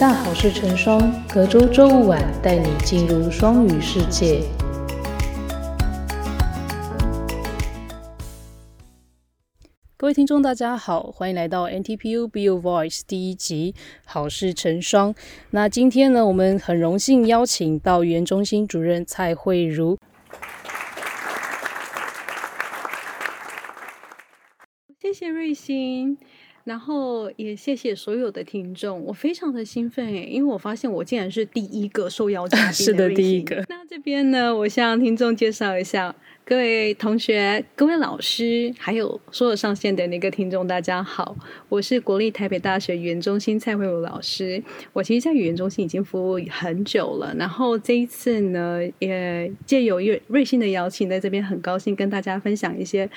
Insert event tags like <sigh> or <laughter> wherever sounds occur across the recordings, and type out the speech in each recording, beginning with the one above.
大好事成双，隔周周五晚带你进入双语世界。各位听众，大家好，欢迎来到 NTPU Bio Voice 第一集好事成双。那今天呢，我们很荣幸邀请到语言中心主任蔡慧茹。谢谢瑞欣，然后也谢谢所有的听众，我非常的兴奋诶，因为我发现我竟然是第一个受邀嘉宾 <laughs> 是的第一个那这边呢，我向听众介绍一下。各位同学、各位老师，还有所有上线的那个听众，大家好，我是国立台北大学语言中心蔡慧茹老师。我其实，在语言中心已经服务很久了，然后这一次呢，也借由瑞瑞信的邀请，在这边很高兴跟大家分享一些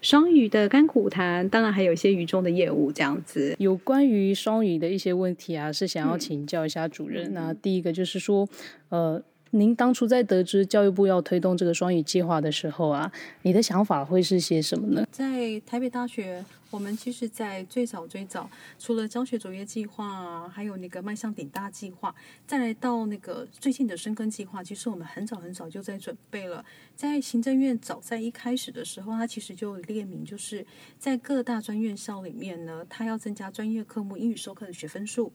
双语的甘苦谈，当然还有一些语中的业务这样子。有关于双语的一些问题啊，是想要请教一下主任。那第一个就是说，呃，您当初在得知教育部要推动这个双语计划的时候啊，你的想法会是些什么呢？在台北大学，我们其实，在最早最早，除了教学卓越计划，还有那个迈向顶大计划，再来到那个最近的深耕计划，其实我们很早很早就在准备了。在行政院早在一开始的时候，它其实就列明，就是在各大专院校里面呢，它要增加专业科目英语授课的学分数，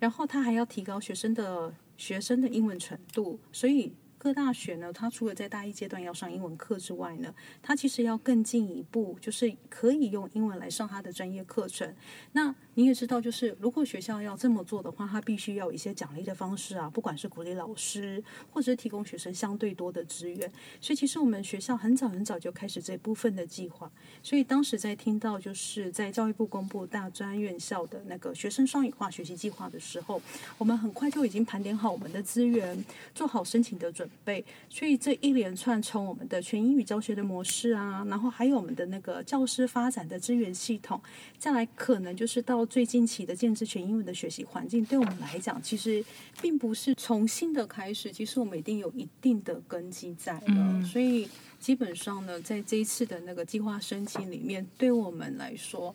然后它还要提高学生的学生的英文程度，所以。各大学呢，它除了在大一阶段要上英文课之外呢，它其实要更进一步，就是可以用英文来上它的专业课程。那你也知道，就是如果学校要这么做的话，它必须要有一些奖励的方式啊，不管是鼓励老师，或者是提供学生相对多的资源。所以其实我们学校很早很早就开始这部分的计划。所以当时在听到就是在教育部公布大专院校的那个学生双语化学习计划的时候，我们很快就已经盘点好我们的资源，做好申请的准备。所以这一连串从我们的全英语教学的模式啊，然后还有我们的那个教师发展的资源系统，再来可能就是到最近期的建制全英文的学习环境，对我们来讲，其实并不是从新的开始，其实我们一定有一定的根基在了。所以基本上呢，在这一次的那个计划申请里面，对我们来说，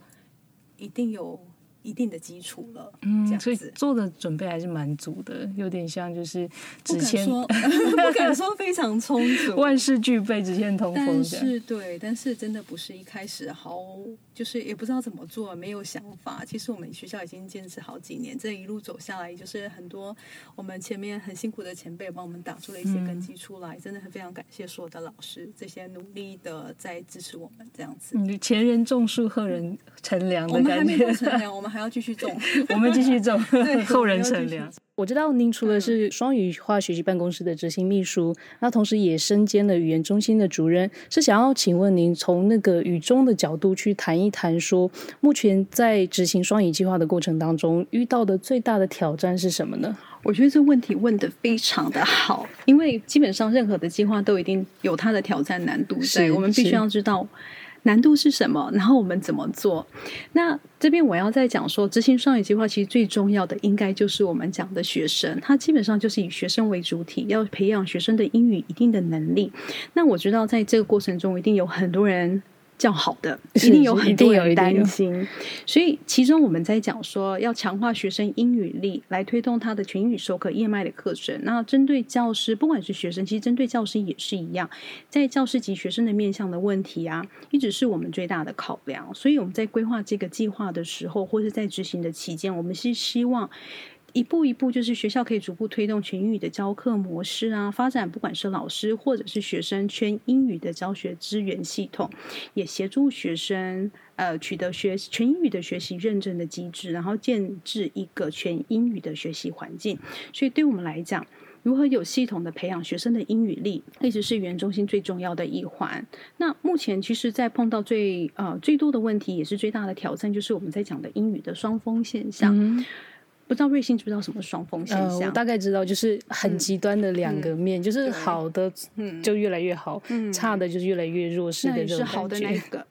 一定有一定的基础了。这嗯，所以样子。做的准备还是蛮足的，有点像就是不敢只欠说，<laughs> 不敢说非常充足，万事俱备，只欠通风但。是对，但是真的不是一开始好，就是也不知道怎么做，没有想法。其实我们学校已经坚持好几年，这一路走下来，就是很多我们前面很辛苦的前辈帮我们打出了一些根基出来，真的很非常感谢所有的老师，这些努力的在支持我们这样子。嗯，前人种树，后人乘凉的感我们还没。乘凉，我们还要继续种。<laughs> 我们继续种，<laughs> 后人乘凉。我知道您除了是双语化学习办公室的执行秘书，那同时也身兼了语言中心的主任，是想要请问您从那个语中的角度去谈一谈，说目前在执行双语计划的过程当中，遇到的最大的挑战是什么呢？我觉得这问题问的非常的好，因为基本上任何的计划都一定有它的挑战难度在，是我们必须要知道难度是什么，然后我们怎么做。那这边我要再讲说，执行双语计划其实最重要的应该就是我们讲的学生，他基本上就是以学生为主体，要培养学生的英语一定的能力。那我知道在这个过程中，一定有很多人。叫好的，<laughs> 一定有很多人担心，所以其中我们在讲说要强化学生英语力，来推动他的全英语授课业脉的课程。那针对教师，不管是学生，其实针对教师也是一样，在教师及学生的面向的问题啊，一直是我们最大的考量。所以我们在规划这个计划的时候，或是在执行的期间，我们是希望。一步一步，就是学校可以逐步推动全英语的教课模式啊，发展不管是老师或者是学生全英语的教学资源系统，也协助学生呃取得学全英语的学习认证的机制，然后建制一个全英语的学习环境。所以对我们来讲，如何有系统的培养学生的英语力，一直是语言中心最重要的一环。那目前其实，在碰到最呃最多的问题，也是最大的挑战，就是我们在讲的英语的双峰现象。嗯，不知道瑞幸知不知道什么双峰现呃，象？我大概知道，就是很极端的两个面，就是好的嗯就越来越好，嗯差的就是越来越弱势的这种也是好的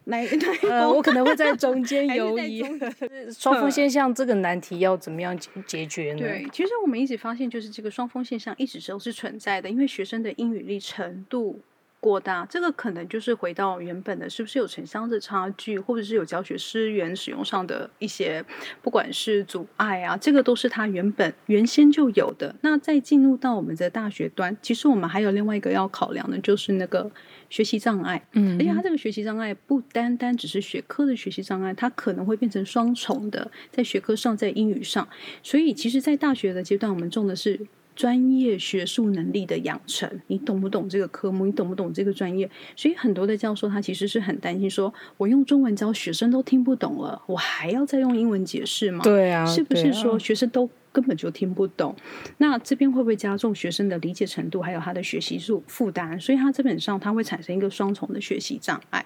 那一个，<laughs> 我可能会在中间 <laughs> 还是游移。<laughs> 双峰现象这个难题要怎么样解解决呢？对，其实我们一直发现，就是这个双峰现象一直都是存在的，因为学生的英语力程度。过大，这个可能就是回到原本的，是不是有城乡的差距，或者是有教学资源使用上的一些，不管是阻碍啊，这个都是它原本原先就有的。那再进入到我们的大学端，其实我们还有另外一个要考量的，就是那个学习障碍。嗯而且它这个学习障碍不单单只是学科的学习障碍，它可能会变成双重的，在学科上，在英语上。所以，其实，在大学的阶段，我们重的是专业学术能力的养成。你懂不懂这个科目？你懂不懂这个专业？所以，很多的教授他其实是很担心说，我用中文教学生都听不懂了，我还要再用英文解释吗？对啊，是不是说学生都根本就听不懂？那这边会不会加重学生的理解程度，还有他的学习负负担？所以他基本上他会产生一个双重的学习障碍。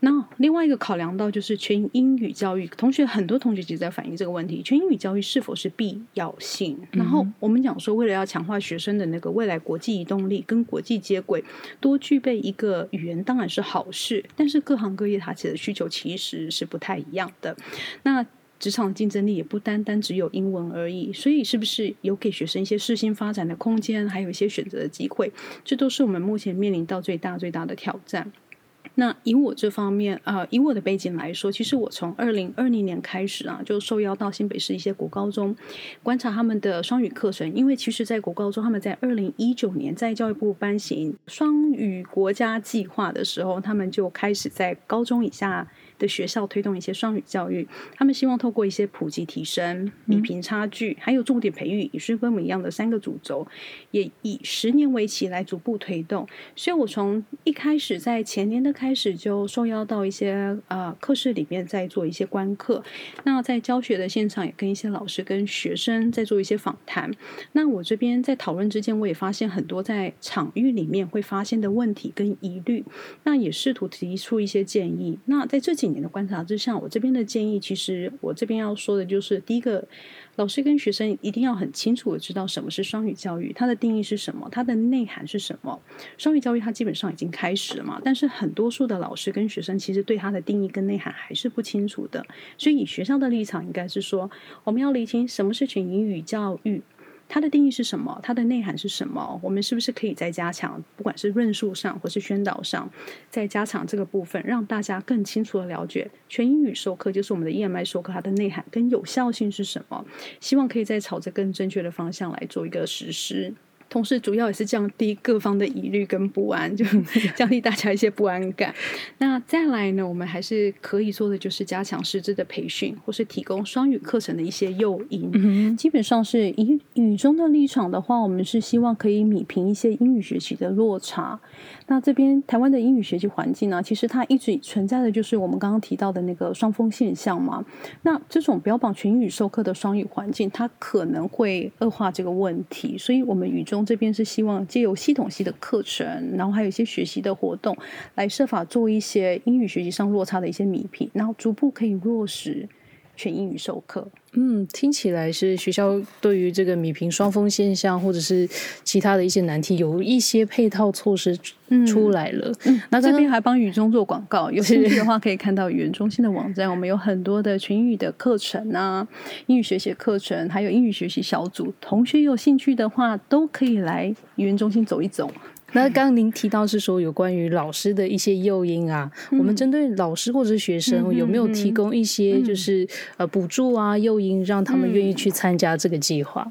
那另外一个考量到就是全英语教育，同学很多同学其实在反映这个问题：全英语教育是否是必要性？然后我们讲说，为了要强化学生的那个未来国际移动力跟国际接轨，多具备一个语言当然是好事，但是各行各业它其实需求其实是不太一样的。那职场竞争力也不单单只有英文而已，所以是不是有给学生一些适性发展的空间，还有一些选择的机会？这都是我们目前面临到最大最大的挑战。那以我这方面，呃，以我的背景来说，其实我从二零二零年开始啊，就受邀到新北市一些国高中观察他们的双语课程，因为其实，在国高中他们在二零一九年在教育部颁行双语国家计划的时候，他们就开始在高中以下。的学校推动一些双语教育，他们希望透过一些普及提升、比平差距，还有重点培育，以是跟我们一样的三个主轴，也以十年为期来逐步推动。所以我从一开始在前年的开始就受邀到一些呃课室里面在做一些观课，那在教学的现场也跟一些老师跟学生在做一些访谈。那我这边在讨论之间，我也发现很多在场域里面会发现的问题跟疑虑，那也试图提出一些建议。那在这几几年的观察之下，我这边的建议，其实我这边要说的就是，第一个，老师跟学生一定要很清楚的知道什么是双语教育，它的定义是什么，它的内涵是什么。双语教育它基本上已经开始了嘛，但是很多数的老师跟学生其实对它的定义跟内涵还是不清楚的，所以以学校的立场应该是说，我们要厘清什么是全英语教育。它的定义是什么？它的内涵是什么？我们是不是可以再加强，不管是论述上或是宣导上，再加强这个部分，让大家更清楚的了解全英语授课就是我们的 EMI 授课它的内涵跟有效性是什么？希望可以再朝着更正确的方向来做一个实施。同时，主要也是降低各方的疑虑跟不安，<laughs> 就降低大家一些不安感。<laughs> 那再来呢，我们还是可以做的就是加强师资的培训，或是提供双语课程的一些诱因。基本上是以语中的立场的话，我们是希望可以弭平一些英语学习的落差。那这边台湾的英语学习环境呢，其实它一直存在的就是我们刚刚提到的那个双峰现象嘛。那这种标榜全英语授课的双语环境，它可能会恶化这个问题。所以，我们语中这边是希望借由系统系的课程，然后还有一些学习的活动，来设法做一些英语学习上落差的一些弥补，然后逐步可以落实全英语授课。嗯，听起来是学校对于这个米平双峰现象，或者是其他的一些难题，有一些配套措施出来了。嗯，那这边还帮语中做广告，<laughs> 有兴趣的话可以看到语言中心的网站，我们有很多的全英语的课程啊，英语学习课程，还有英语学习小组。同学有兴趣的话，都可以来语言中心走一走。那刚刚您提到是说有关于老师的一些诱因啊，我们针对老师或者是学生有没有提供一些就是呃补助啊诱因，让他们愿意去参加这个计划？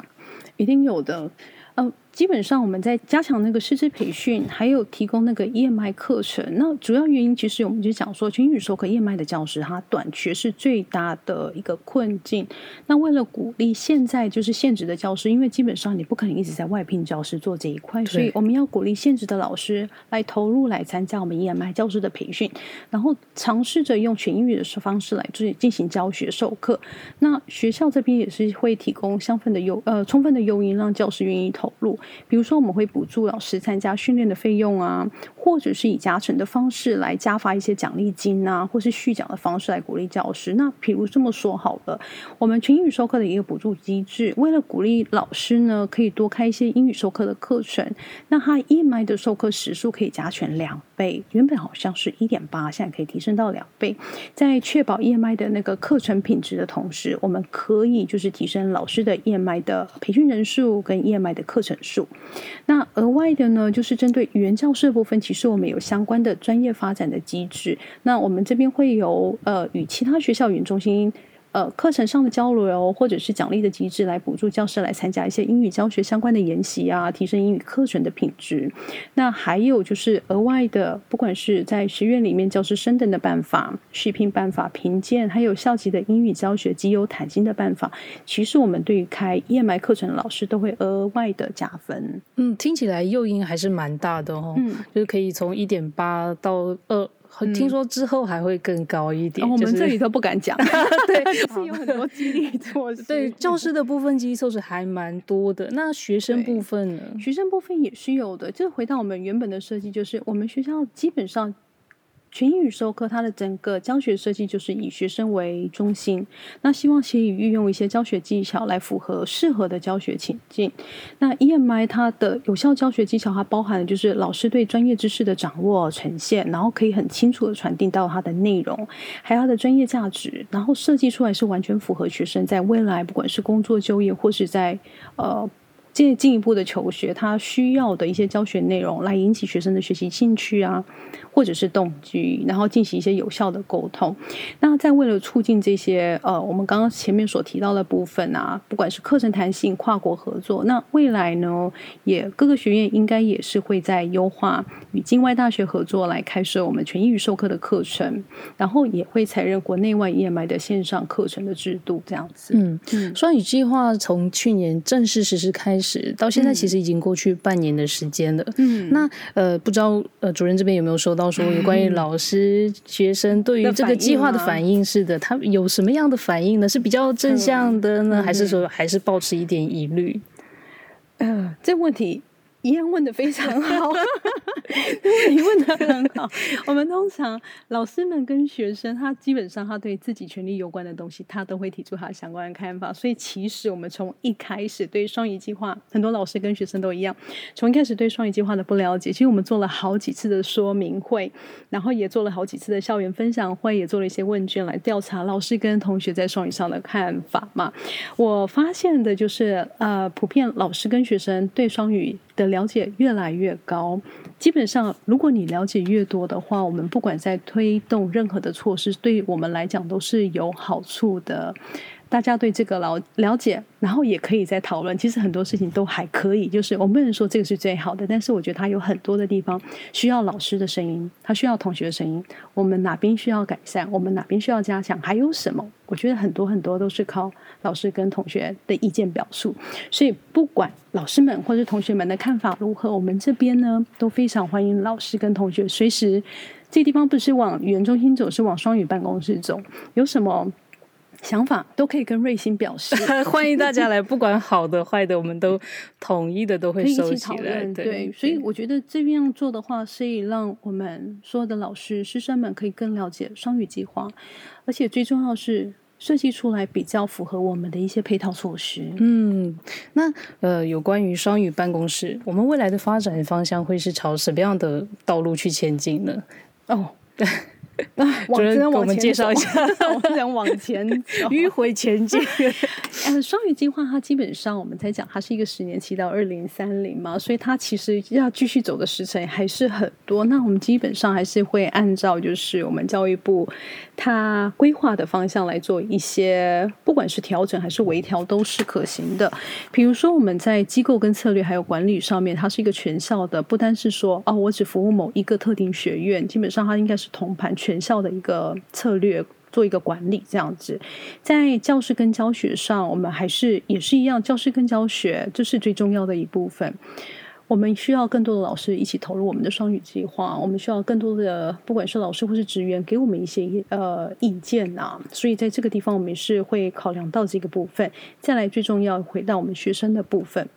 一定有的，呃。基本上我们在加强那个师资培训，还有提供那个 EMI 课程。那主要原因其实我们就讲说，全英语授课 EMI 的教师，他短缺是最大的一个困境。那为了鼓励现在就是现职的教师，因为基本上你不可能一直在外聘教师做这一块，所以我们要鼓励现职的老师来投入来参加我们 EMI 教师的培训，然后尝试着用全英语的方式来进进行教学授课。那学校这边也是会提供相分的优呃充分的诱因，让教师愿意投入。比如说，我们会补助老师参加训练的费用啊，或者是以加成的方式来加发一些奖励金啊，或是续奖的方式来鼓励教师。那比如这么说好了，我们全英语授课的一个补助机制，为了鼓励老师呢，可以多开一些英语授课的课程，那他 EMI 的授课时数可以加权两倍，原本好像是一点八，现在可以提升到两倍。在确保 EMI 的那个课程品质的同时，我们可以就是提升老师的 EMI 的培训人数跟 EMI 的课程数。那额外的呢，就是针对语言教室的部分，其实我们有相关的专业发展的机制。那我们这边会有呃与其他学校语言中心。呃，课程上的交流或者是奖励的机制，来补助教师来参加一些英语教学相关的研习啊，提升英语课程的品质。那还有就是额外的，不管是在学院里面教师升等的办法、续聘办法、评鉴，还有校级的英语教学绩优谈金的办法，其实我们对于开 EMI 课程的老师都会额外的加分。嗯，听起来诱因还是蛮大的哦。嗯，就是可以从一点八到二。听说之后还会更高一点，我们这里都不敢讲。<laughs> <laughs> 对，是有很多激励措施。<laughs> 对，教师的部分激励措施还蛮多的。那学生部分呢？学生部分也是有的。就回到我们原本的设计，就是我们学校基本上。全英语授课，它的整个教学设计就是以学生为中心。那希望可以运用一些教学技巧来符合适合的教学情境。那 EMI 它的有效教学技巧，它包含的就是老师对专业知识的掌握、呈现，然后可以很清楚的传递到它的内容，还有它的专业价值，然后设计出来是完全符合学生在未来不管是工作就业或是在呃。进进一步的求学，他需要的一些教学内容，来引起学生的学习兴趣啊，或者是动机，然后进行一些有效的沟通。那在为了促进这些呃，我们刚刚前面所提到的部分啊，不管是课程弹性、跨国合作，那未来呢，也各个学院应该也是会在优化与境外大学合作来开设我们全英语授课的课程，然后也会采用国内外 EMI 的线上课程的制度，这样子。嗯嗯，双语计划从去年正式实施开始。到现在其实已经过去半年的时间了。嗯，那呃，不知道呃，主任这边有没有收到说有关于老师、学生对于这个计划的反应？是的，他有什么样的反应呢？是比较正向的呢，还是说还是保持一点疑虑？呃，这问题。一样问的非常好，<laughs> <laughs> 你问的很好。<laughs> 我们通常老师们跟学生，他基本上他对自己权利有关的东西，他都会提出他相关的看法。所以其实我们从一开始对双语计划，很多老师跟学生都一样，从一开始对双语计划的不了解，其实我们做了好几次的说明会，然后也做了好几次的校园分享会，也做了一些问卷来调查老师跟同学在双语上的看法嘛。我发现的就是，呃，普遍老师跟学生对双语。的了解越来越高，基本上，如果你了解越多的话，我们不管在推动任何的措施，对我们来讲都是有好处的。大家对这个了了解，然后也可以再讨论。其实很多事情都还可以，就是我们不能说这个是最好的，但是我觉得它有很多的地方需要老师的声音，它需要同学的声音。我们哪边需要改善，我们哪边需要加强，还有什么？我觉得很多很多都是靠老师跟同学的意见表述。所以不管老师们或者同学们的看法如何，我们这边呢都非常欢迎老师跟同学随时。这地方不是往语言中心走，是往双语办公室走。有什么？想法都可以跟瑞星表示，<laughs> 欢迎大家来，不管好的坏的，我们都统一的都会收起来。对，所以我觉得这样做的话，是以让我们所有的老师师生们可以更了解双语计划，而且最重要是设计出来比较符合我们的一些配套措施。嗯，那呃，有关于双语办公室，我们未来的发展方向会是朝什么样的道路去前进呢？哦，<laughs> 主任，我们介绍一下，<laughs> 我们想往前迂回前进。嗯，<laughs> 双语计划它基本上我们在讲，它是一个十年期到二零三零嘛，所以它其实要继续走的时程还是很多。那我们基本上还是会按照就是我们教育部它规划的方向来做一些，不管是调整还是微调都是可行的。比如说我们在机构跟策略还有管理上面，它是一个全校的，不单是说哦，我只服务某一个特定学院，基本上它应该是同盘。全校的一个策略，做一个管理，这样子，在教师跟教学上，我们还是也是一样，教师跟教学这是最重要的一部分。我们需要更多的老师一起投入我们的双语计划，我们需要更多的不管是老师或是职员给我们一些呃意见啊。所以在这个地方，我们是会考量到这个部分。再来，最重要回到我们学生的部分，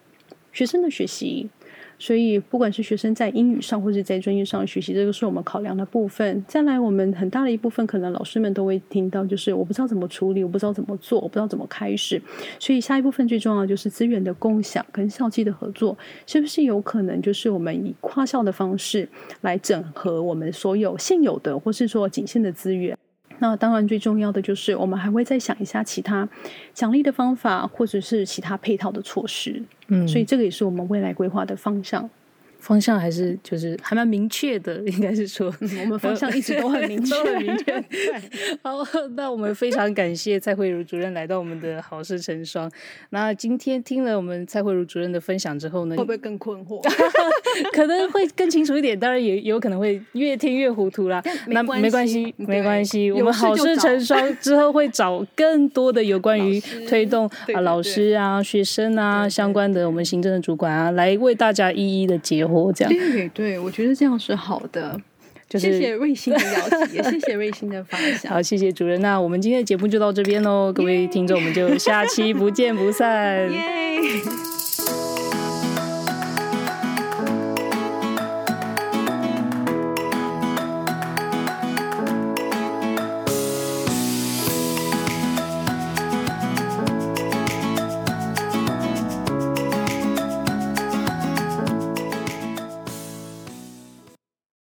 学生的学习。所以，不管是学生在英语上，或者在专业上学习，这个是我们考量的部分。再来，我们很大的一部分，可能老师们都会听到，就是我不知道怎么处理，我不知道怎么做，我不知道怎么开始。所以，下一部分最重要就是资源的共享跟校际的合作，是不是有可能就是我们以跨校的方式来整合我们所有现有的，或是说仅限的资源？那当然，最重要的就是我们还会再想一下其他奖励的方法，或者是其他配套的措施。嗯，所以这个也是我们未来规划的方向。方向还是就是还蛮明确的，应该是说我们方向一直都很明确，<laughs> 明确。<laughs> 好，那我们非常感谢蔡慧茹主任来到我们的好事成双。那今天听了我们蔡慧茹主任的分享之后呢，会不会更困惑？<laughs> 可能会更清楚一点，当然也有可能会越听越糊涂啦。那没关系，没关系，我们好事成双之后会找更多的有关于推动啊老师啊、学生啊相关的我们行政的主管啊，来为大家一一的解惑。这样对对，我觉得这样是好的。就是谢谢瑞星的邀请，也谢谢瑞星的分享。<laughs> 好，谢谢主任。那我们今天的节目就到这边喽，各位听众，我们就下期不见不散。<laughs>